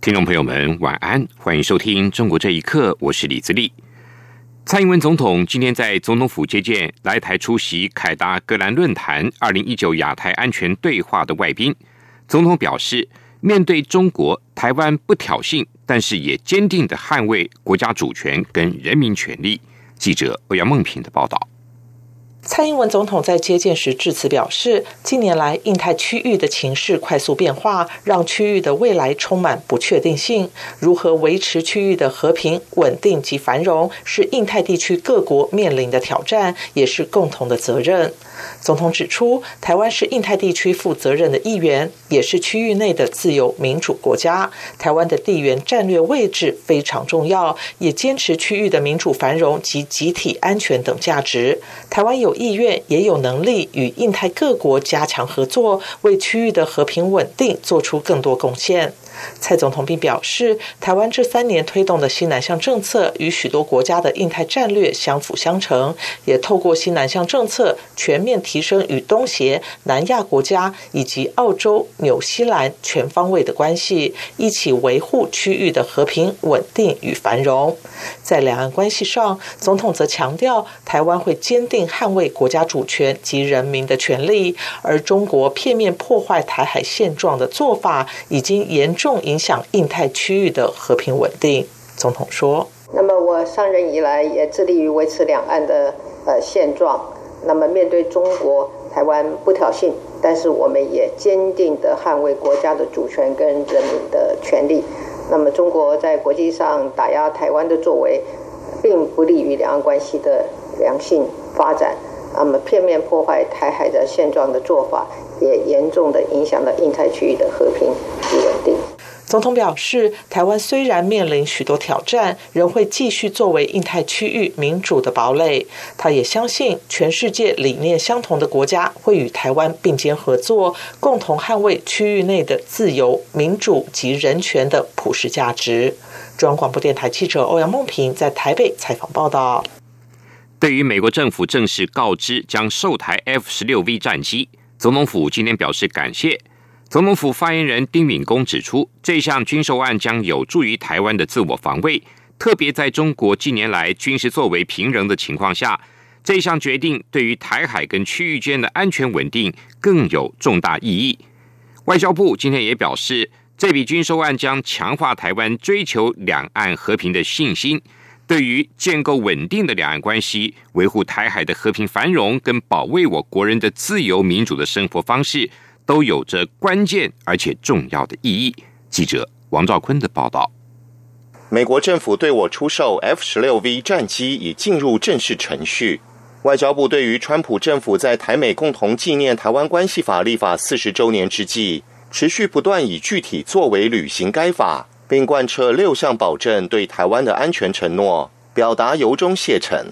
听众朋友们，晚安！欢迎收听《中国这一刻》，我是李自立。蔡英文总统今天在总统府接见来台出席凯达格兰论坛二零一九亚太安全对话的外宾。总统表示，面对中国，台湾不挑衅，但是也坚定的捍卫国家主权跟人民权利。记者欧阳梦平的报道。蔡英文总统在接见时致辞表示，近年来印太区域的情势快速变化，让区域的未来充满不确定性。如何维持区域的和平、稳定及繁荣，是印太地区各国面临的挑战，也是共同的责任。总统指出，台湾是印太地区负责任的一员，也是区域内的自由民主国家。台湾的地缘战略位置非常重要，也坚持区域的民主繁荣及集体安全等价值。台湾有意愿，也有能力与印太各国加强合作，为区域的和平稳定做出更多贡献。蔡总统并表示，台湾这三年推动的新南向政策与许多国家的印太战略相辅相成，也透过新南向政策全面提升与东协、南亚国家以及澳洲、纽西兰全方位的关系，一起维护区域的和平、稳定与繁荣。在两岸关系上，总统则强调，台湾会坚定捍卫国家主权及人民的权利，而中国片面破坏台海现状的做法，已经严重。重影响印太区域的和平稳定，总统说。那么我上任以来也致力于维持两岸的呃现状。那么面对中国，台湾不挑衅，但是我们也坚定的捍卫国家的主权跟人民的权利。那么中国在国际上打压台湾的作为，并不利于两岸关系的良性发展。那么片面破坏台海的现状的做法，也严重的影响了印太区域的和平与稳定。总统表示，台湾虽然面临许多挑战，仍会继续作为印太区域民主的堡垒。他也相信，全世界理念相同的国家会与台湾并肩合作，共同捍卫区域内的自由、民主及人权的普世价值。中央广播电台记者欧阳梦平在台北采访报道。对于美国政府正式告知将售台 F 十六 V 战机，总统府今天表示感谢。总统府发言人丁敏公指出，这项军售案将有助于台湾的自我防卫，特别在中国近年来军事作为平人的情况下，这项决定对于台海跟区域间的安全稳定更有重大意义。外交部今天也表示，这笔军售案将强化台湾追求两岸和平的信心，对于建构稳定的两岸关系、维护台海的和平繁荣跟保卫我国人的自由民主的生活方式。都有着关键而且重要的意义。记者王兆坤的报道：美国政府对我出售 F 十六 V 战机已进入正式程序。外交部对于川普政府在台美共同纪念《台湾关系法》立法四十周年之际，持续不断以具体作为履行该法，并贯彻六项保证对台湾的安全承诺，表达由衷谢忱。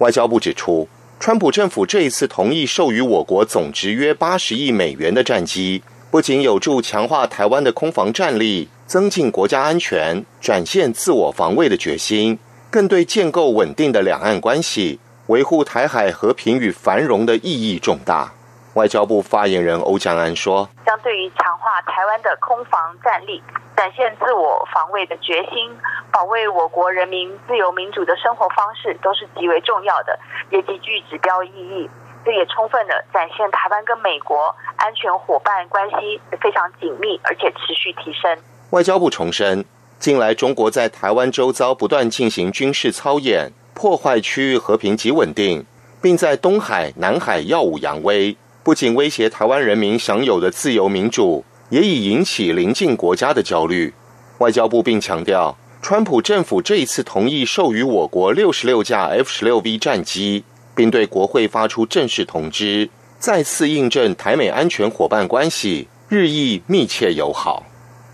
外交部指出。川普政府这一次同意授予我国总值约八十亿美元的战机，不仅有助强化台湾的空防战力，增进国家安全，展现自我防卫的决心，更对建构稳定的两岸关系、维护台海和平与繁荣的意义重大。外交部发言人欧江安说：“将对于强化台湾的空防战力，展现自我防卫的决心，保卫我国人民自由民主的生活方式，都是极为重要的，也极具指标意义。这也充分的展现台湾跟美国安全伙伴关系非常紧密，而且持续提升。”外交部重申，近来中国在台湾周遭不断进行军事操演，破坏区域和平及稳定，并在东海、南海耀武扬威。不仅威胁台湾人民享有的自由民主，也已引起邻近国家的焦虑。外交部并强调，川普政府这一次同意授予我国六十六架 F 十六 V 战机，并对国会发出正式通知，再次印证台美安全伙伴关系日益密切友好。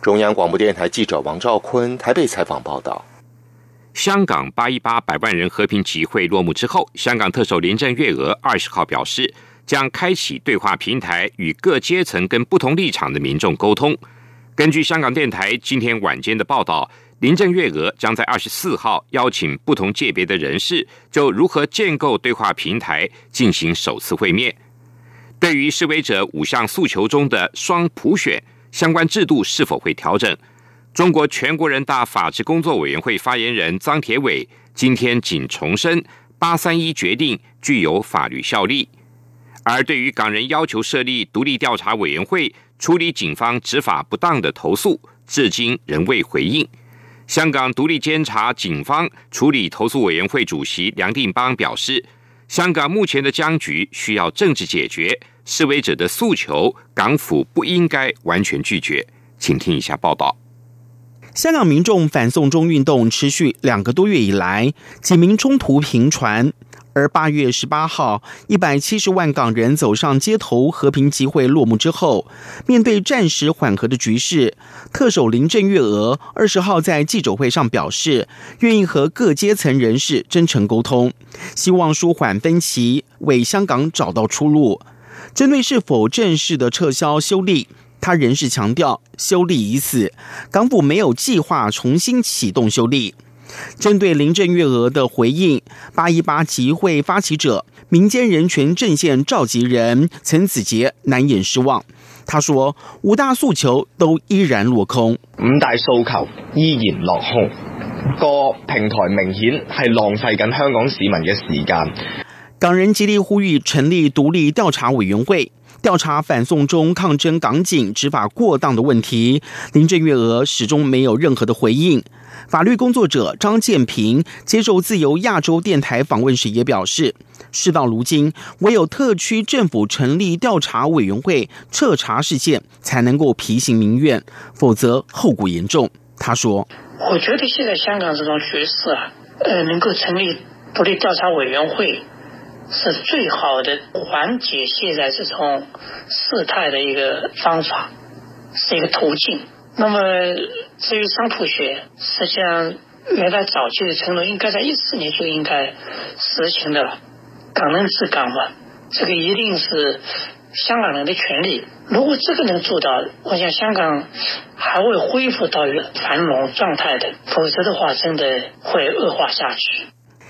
中央广播电台记者王兆坤台北采访报道。香港八一八百万人和平集会落幕之后，香港特首林郑月娥二十号表示，将开启对话平台，与各阶层跟不同立场的民众沟通。根据香港电台今天晚间的报道，林郑月娥将在二十四号邀请不同界别的人士，就如何建构对话平台进行首次会面。对于示威者五项诉求中的双普选相关制度是否会调整？中国全国人大法制工作委员会发言人张铁伟今天仅重申八三一决定具有法律效力。而对于港人要求设立独立调查委员会处理警方执法不当的投诉，至今仍未回应。香港独立监察警方处理投诉委员会主席梁定邦表示，香港目前的僵局需要政治解决。示威者的诉求，港府不应该完全拒绝。请听一下报道。香港民众反送中运动持续两个多月以来，几名冲突频传。而八月十八号，一百七十万港人走上街头和平集会落幕之后，面对暂时缓和的局势，特首林郑月娥二十号在记者会上表示，愿意和各阶层人士真诚沟通，希望舒缓分歧，为香港找到出路。针对是否正式的撤销修例，他仍是强调修例已死，港府没有计划重新启动修例。针对林郑月娥的回应，八一八集会发起者、民间人权阵线召集人陈子杰难掩失望。他说：“五大诉求都依然落空，五大诉求依然落空，個平台明顯係浪費緊香港市民嘅時間。”港人极力呼吁成立独立调查委员会，调查反送中抗争港警执法过当的问题。林郑月娥始终没有任何的回应。法律工作者张建平接受自由亚洲电台访问时也表示，事到如今，唯有特区政府成立调查委员会彻查事件，才能够平息民怨，否则后果严重。他说：“我觉得现在香港这种局势啊，呃，能够成立独立调查委员会。”是最好的缓解现在这种事态的一个方法，是一个途径。那么至于商普学，实际上原来早期的承诺应该在一四年就应该实行的了。港人治港嘛，这个一定是香港人的权利。如果这个能做到，我想香港还会恢复到一个繁荣状态的。否则的话，真的会恶化下去。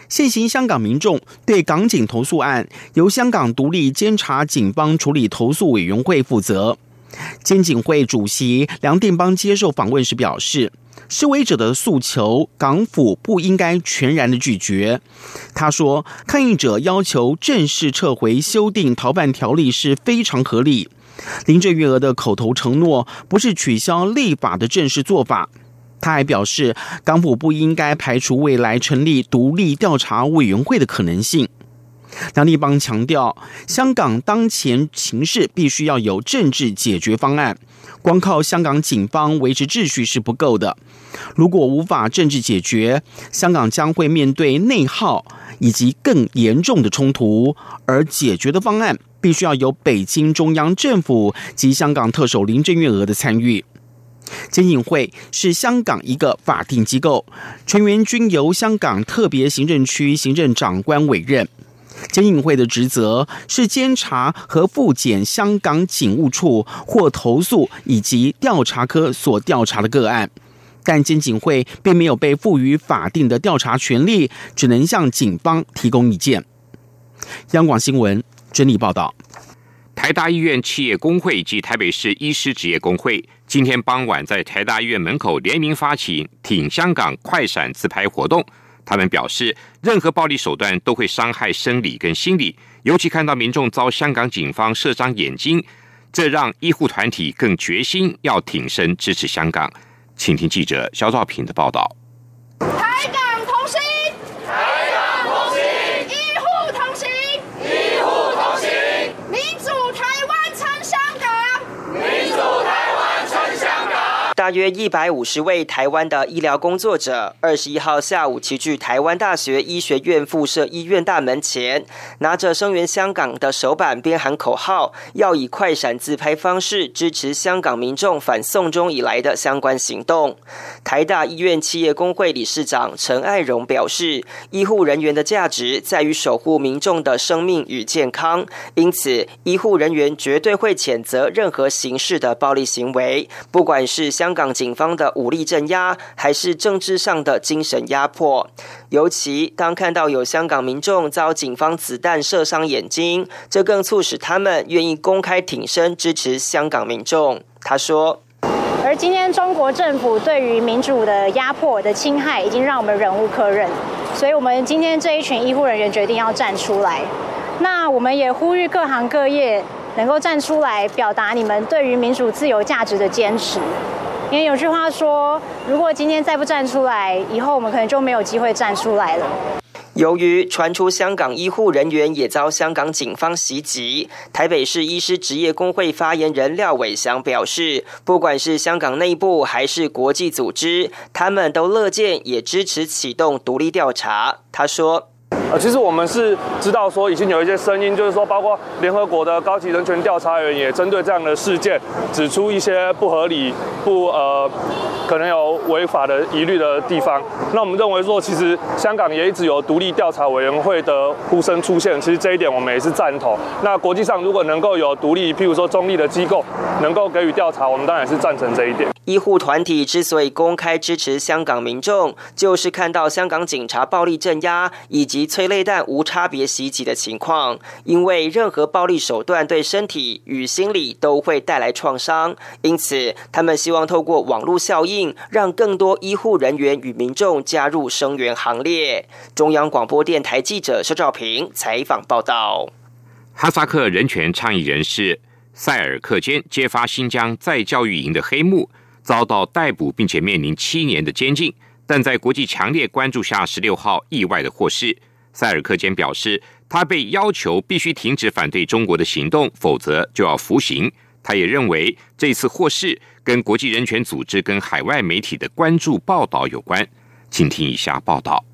现行香港民众对港警投诉案，由香港独立监察警方处理投诉委员会负责。监警会主席梁定邦接受访问时表示，示威者的诉求，港府不应该全然的拒绝。他说，抗议者要求正式撤回修订逃犯条例是非常合理。林郑月娥的口头承诺，不是取消立法的正式做法。他还表示，港府不应该排除未来成立独立调查委员会的可能性。梁立邦强调，香港当前情势必须要有政治解决方案，光靠香港警方维持秩序是不够的。如果无法政治解决，香港将会面对内耗以及更严重的冲突，而解决的方案必须要有北京中央政府及香港特首林郑月娥的参与。监警会是香港一个法定机构，成员均由香港特别行政区行政长官委任。监警会的职责是监察和复检香港警务处或投诉以及调查科所调查的个案，但监警会并没有被赋予法定的调查权利，只能向警方提供意见。央广新闻整理报道。台大医院企业工会及台北市医师职业工会今天傍晚在台大医院门口联名发起“挺香港快闪”自拍活动。他们表示，任何暴力手段都会伤害生理跟心理，尤其看到民众遭香港警方射伤眼睛，这让医护团体更决心要挺身支持香港。请听记者肖兆平的报道。大约一百五十位台湾的医疗工作者，二十一号下午齐聚台湾大学医学院附设医院大门前，拿着声援香港的手板，边喊口号，要以快闪自拍方式支持香港民众反送中以来的相关行动。台大医院企业工会理事长陈爱荣表示，医护人员的价值在于守护民众的生命与健康，因此医护人员绝对会谴责任何形式的暴力行为，不管是香香港警方的武力镇压，还是政治上的精神压迫。尤其当看到有香港民众遭警方子弹射伤眼睛，这更促使他们愿意公开挺身支持香港民众。他说。而今天中国政府对于民主的压迫的侵害，已经让我们忍无可忍，所以我们今天这一群医护人员决定要站出来。那我们也呼吁各行各业能够站出来，表达你们对于民主自由价值的坚持。因为有句话说，如果今天再不站出来，以后我们可能就没有机会站出来了。由于传出香港医护人员也遭香港警方袭击，台北市医师职业工会发言人廖伟祥表示，不管是香港内部还是国际组织，他们都乐见也支持启动独立调查。他说。呃，其实我们是知道说已经有一些声音，就是说包括联合国的高级人权调查员也针对这样的事件指出一些不合理、不呃可能有违法的疑虑的地方。那我们认为说，其实香港也一直有独立调查委员会的呼声出现，其实这一点我们也是赞同。那国际上如果能够有独立，譬如说中立的机构能够给予调查，我们当然是赞成这一点。医护团体之所以公开支持香港民众，就是看到香港警察暴力镇压以及催泪弹无差别袭击的情况。因为任何暴力手段对身体与心理都会带来创伤，因此他们希望透过网络效应，让更多医护人员与民众加入声援行列。中央广播电台记者肖兆平采访报道。哈萨克人权倡议人士塞尔克坚揭发新疆再教育营的黑幕。遭到逮捕，并且面临七年的监禁，但在国际强烈关注下，十六号意外的获释。塞尔克坚表示，他被要求必须停止反对中国的行动，否则就要服刑。他也认为这次获释跟国际人权组织跟海外媒体的关注报道有关。请听以下报道：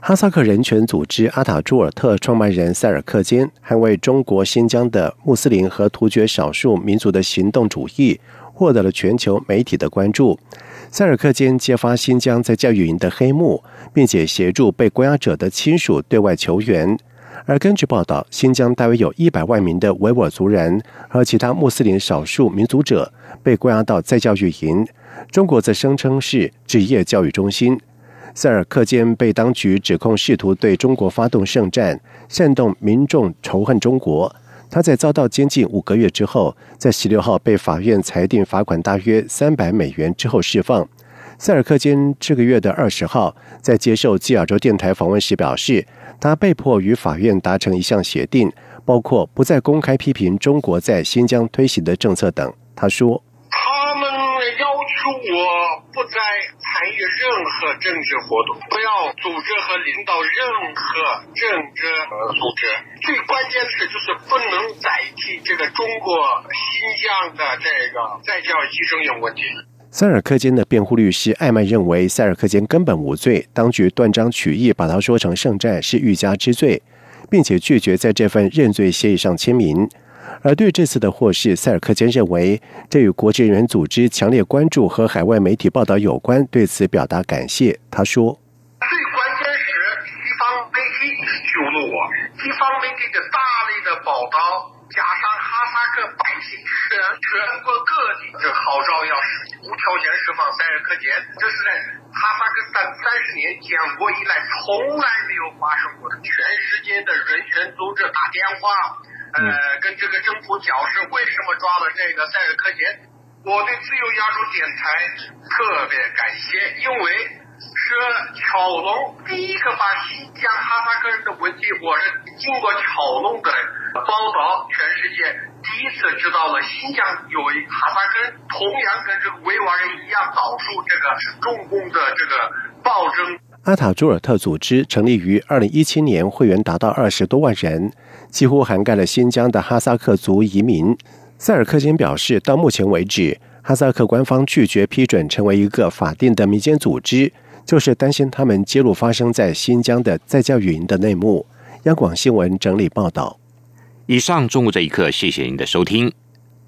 哈萨克人权组织阿塔朱尔特创办人塞尔克坚捍卫中国新疆的穆斯林和突厥少数民族的行动主义。获得了全球媒体的关注。塞尔克坚揭发新疆在教育营的黑幕，并且协助被关押者的亲属对外求援。而根据报道，新疆大约有一百万名的维吾尔族人和其他穆斯林少数民族者被关押到在教育营。中国则声称是职业教育中心。塞尔克坚被当局指控试图对中国发动圣战，煽动民众仇恨中国。他在遭到监禁五个月之后，在十六号被法院裁定罚款大约三百美元之后释放。塞尔克坚这个月的二十号在接受基尔州电台访问时表示，他被迫与法院达成一项协定，包括不再公开批评中国在新疆推行的政策等。他说。他们要求我不再参与任何政治活动，不要组织和领导任何政治组织。最关键的是，就是不能再替这个中国新疆的这个再教计生有问题。塞尔克坚的辩护律师艾曼认为，塞尔克坚根本无罪，当局断章取义把他说成圣战是欲加之罪，并且拒绝在这份认罪协议上签名。而对这次的获释，塞尔克坚认为这与国际人权组织强烈关注和海外媒体报道有关，对此表达感谢。他说：“最关键是西方媒体救了我，西方媒体的大力的报道，加上哈萨克百姓全全国各地的号召，要无条件释放塞尔克坚，这是在哈萨克三三十年建国以来从来没有发生过的。全世界的人权组织打电话。”呃，跟这个政府表示，为什么抓了这个塞尔科杰？我对自由亚洲电台特别感谢，因为是巧龙第一个把新疆哈萨克人的问题，我是经过巧龙的报道，全世界第一次知道了新疆有一哈萨克人，同样跟这个维吾尔人一样，遭受这个中共的这个暴政。阿塔朱尔特组织成立于二零一七年，会员达到二十多万人。几乎涵盖了新疆的哈萨克族移民。塞尔克金表示，到目前为止，哈萨克官方拒绝批准成为一个法定的民间组织，就是担心他们揭露发生在新疆的在教育营的内幕。央广新闻整理报道。以上中午这一刻，谢谢您的收听。